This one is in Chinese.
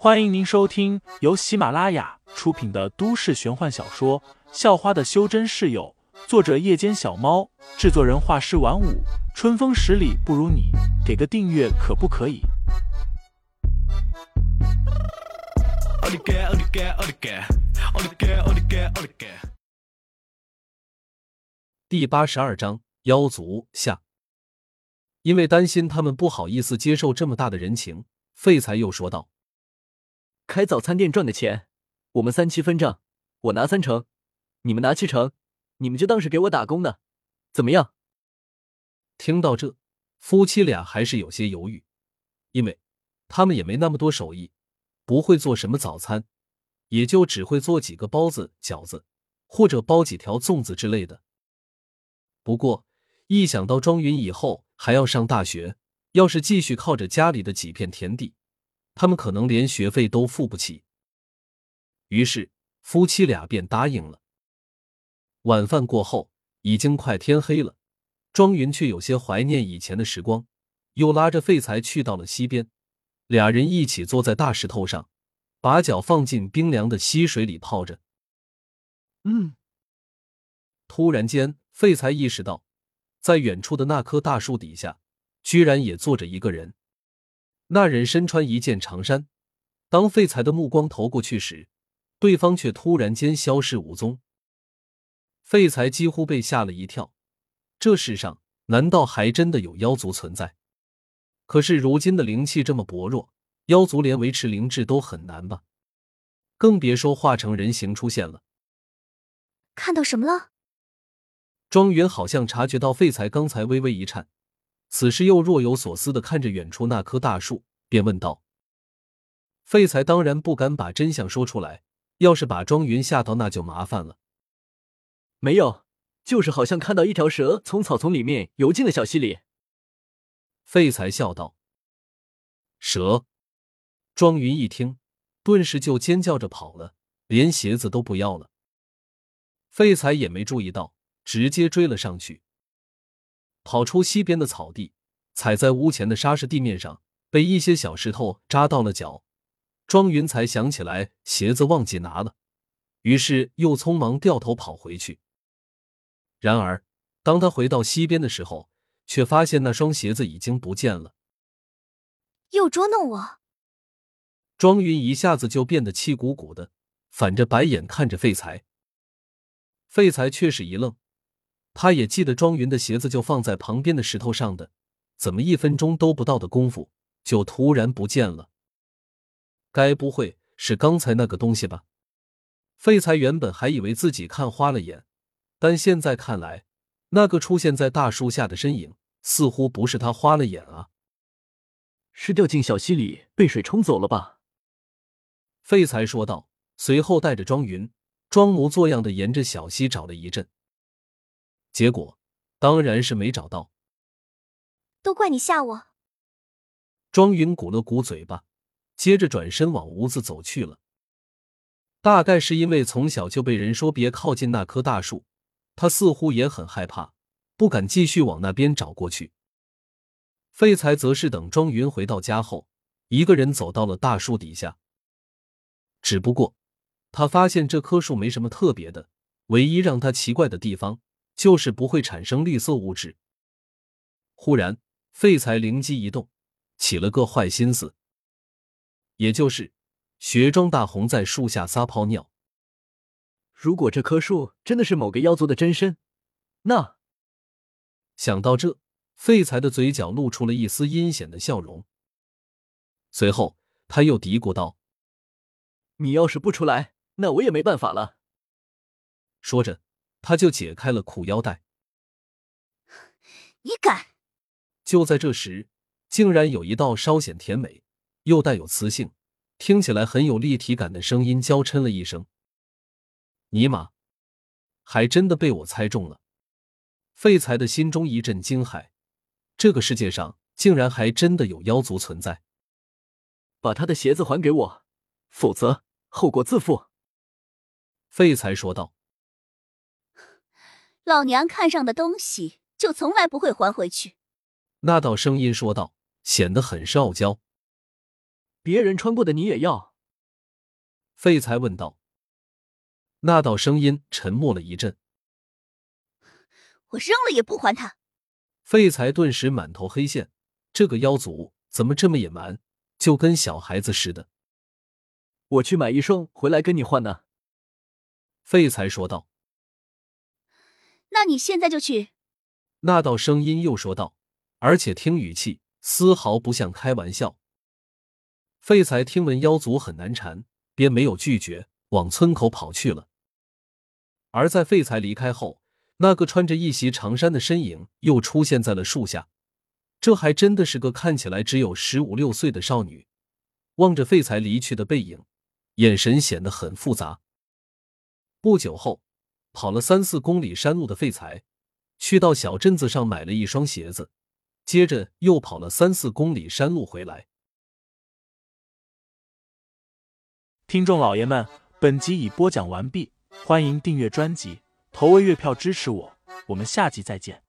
欢迎您收听由喜马拉雅出品的都市玄幻小说《校花的修真室友》，作者：夜间小猫，制作人：画师晚舞，春风十里不如你，给个订阅可不可以？第八十二章妖族下。因为担心他们不好意思接受这么大的人情，废材又说道。开早餐店赚的钱，我们三七分账，我拿三成，你们拿七成，你们就当是给我打工的，怎么样？听到这，夫妻俩还是有些犹豫，因为他们也没那么多手艺，不会做什么早餐，也就只会做几个包子、饺子，或者包几条粽子之类的。不过一想到庄云以后还要上大学，要是继续靠着家里的几片田地，他们可能连学费都付不起，于是夫妻俩便答应了。晚饭过后，已经快天黑了，庄云却有些怀念以前的时光，又拉着废材去到了溪边，俩人一起坐在大石头上，把脚放进冰凉的溪水里泡着。嗯，突然间，废材意识到，在远处的那棵大树底下，居然也坐着一个人。那人身穿一件长衫，当废材的目光投过去时，对方却突然间消失无踪。废材几乎被吓了一跳，这世上难道还真的有妖族存在？可是如今的灵气这么薄弱，妖族连维持灵智都很难吧？更别说化成人形出现了。看到什么了？庄园好像察觉到废材刚才微微一颤。此时又若有所思的看着远处那棵大树，便问道：“废材当然不敢把真相说出来，要是把庄云吓到，那就麻烦了。”“没有，就是好像看到一条蛇从草丛里面游进了小溪里。”废材笑道。“蛇！”庄云一听，顿时就尖叫着跑了，连鞋子都不要了。废材也没注意到，直接追了上去。跑出西边的草地，踩在屋前的沙石地面上，被一些小石头扎到了脚。庄云才想起来鞋子忘记拿了，于是又匆忙掉头跑回去。然而，当他回到西边的时候，却发现那双鞋子已经不见了。又捉弄我！庄云一下子就变得气鼓鼓的，反着白眼看着废材。废材却是一愣。他也记得庄云的鞋子就放在旁边的石头上的，怎么一分钟都不到的功夫就突然不见了？该不会是刚才那个东西吧？废材原本还以为自己看花了眼，但现在看来，那个出现在大树下的身影似乎不是他花了眼啊，是掉进小溪里被水冲走了吧？废材说道，随后带着庄云装模作样的沿着小溪找了一阵。结果当然是没找到，都怪你吓我！庄云鼓了鼓嘴巴，接着转身往屋子走去了。大概是因为从小就被人说别靠近那棵大树，他似乎也很害怕，不敢继续往那边找过去。废材则是等庄云回到家后，一个人走到了大树底下。只不过他发现这棵树没什么特别的，唯一让他奇怪的地方。就是不会产生绿色物质。忽然，废材灵机一动，起了个坏心思，也就是学庄大红在树下撒泡尿。如果这棵树真的是某个妖族的真身，那……想到这，废材的嘴角露出了一丝阴险的笑容。随后，他又嘀咕道：“你要是不出来，那我也没办法了。”说着。他就解开了裤腰带。你敢！就在这时，竟然有一道稍显甜美又带有磁性、听起来很有立体感的声音娇嗔了一声：“尼玛！”还真的被我猜中了。废材的心中一阵惊骇，这个世界上竟然还真的有妖族存在。把他的鞋子还给我，否则后果自负。”废材说道。老娘看上的东西，就从来不会还回去。那道声音说道，显得很是傲娇。别人穿过的你也要？废材问道。那道声音沉默了一阵。我扔了也不还他。废材顿时满头黑线，这个妖族怎么这么野蛮，就跟小孩子似的。我去买一双回来跟你换呢。废材说道。那你现在就去。那道声音又说道，而且听语气丝毫不像开玩笑。废材听闻妖族很难缠，便没有拒绝，往村口跑去了。而在废材离开后，那个穿着一袭长衫的身影又出现在了树下。这还真的是个看起来只有十五六岁的少女，望着废材离去的背影，眼神显得很复杂。不久后，跑了三四公里山路的废材。去到小镇子上买了一双鞋子，接着又跑了三四公里山路回来。听众老爷们，本集已播讲完毕，欢迎订阅专辑，投喂月票支持我，我们下集再见。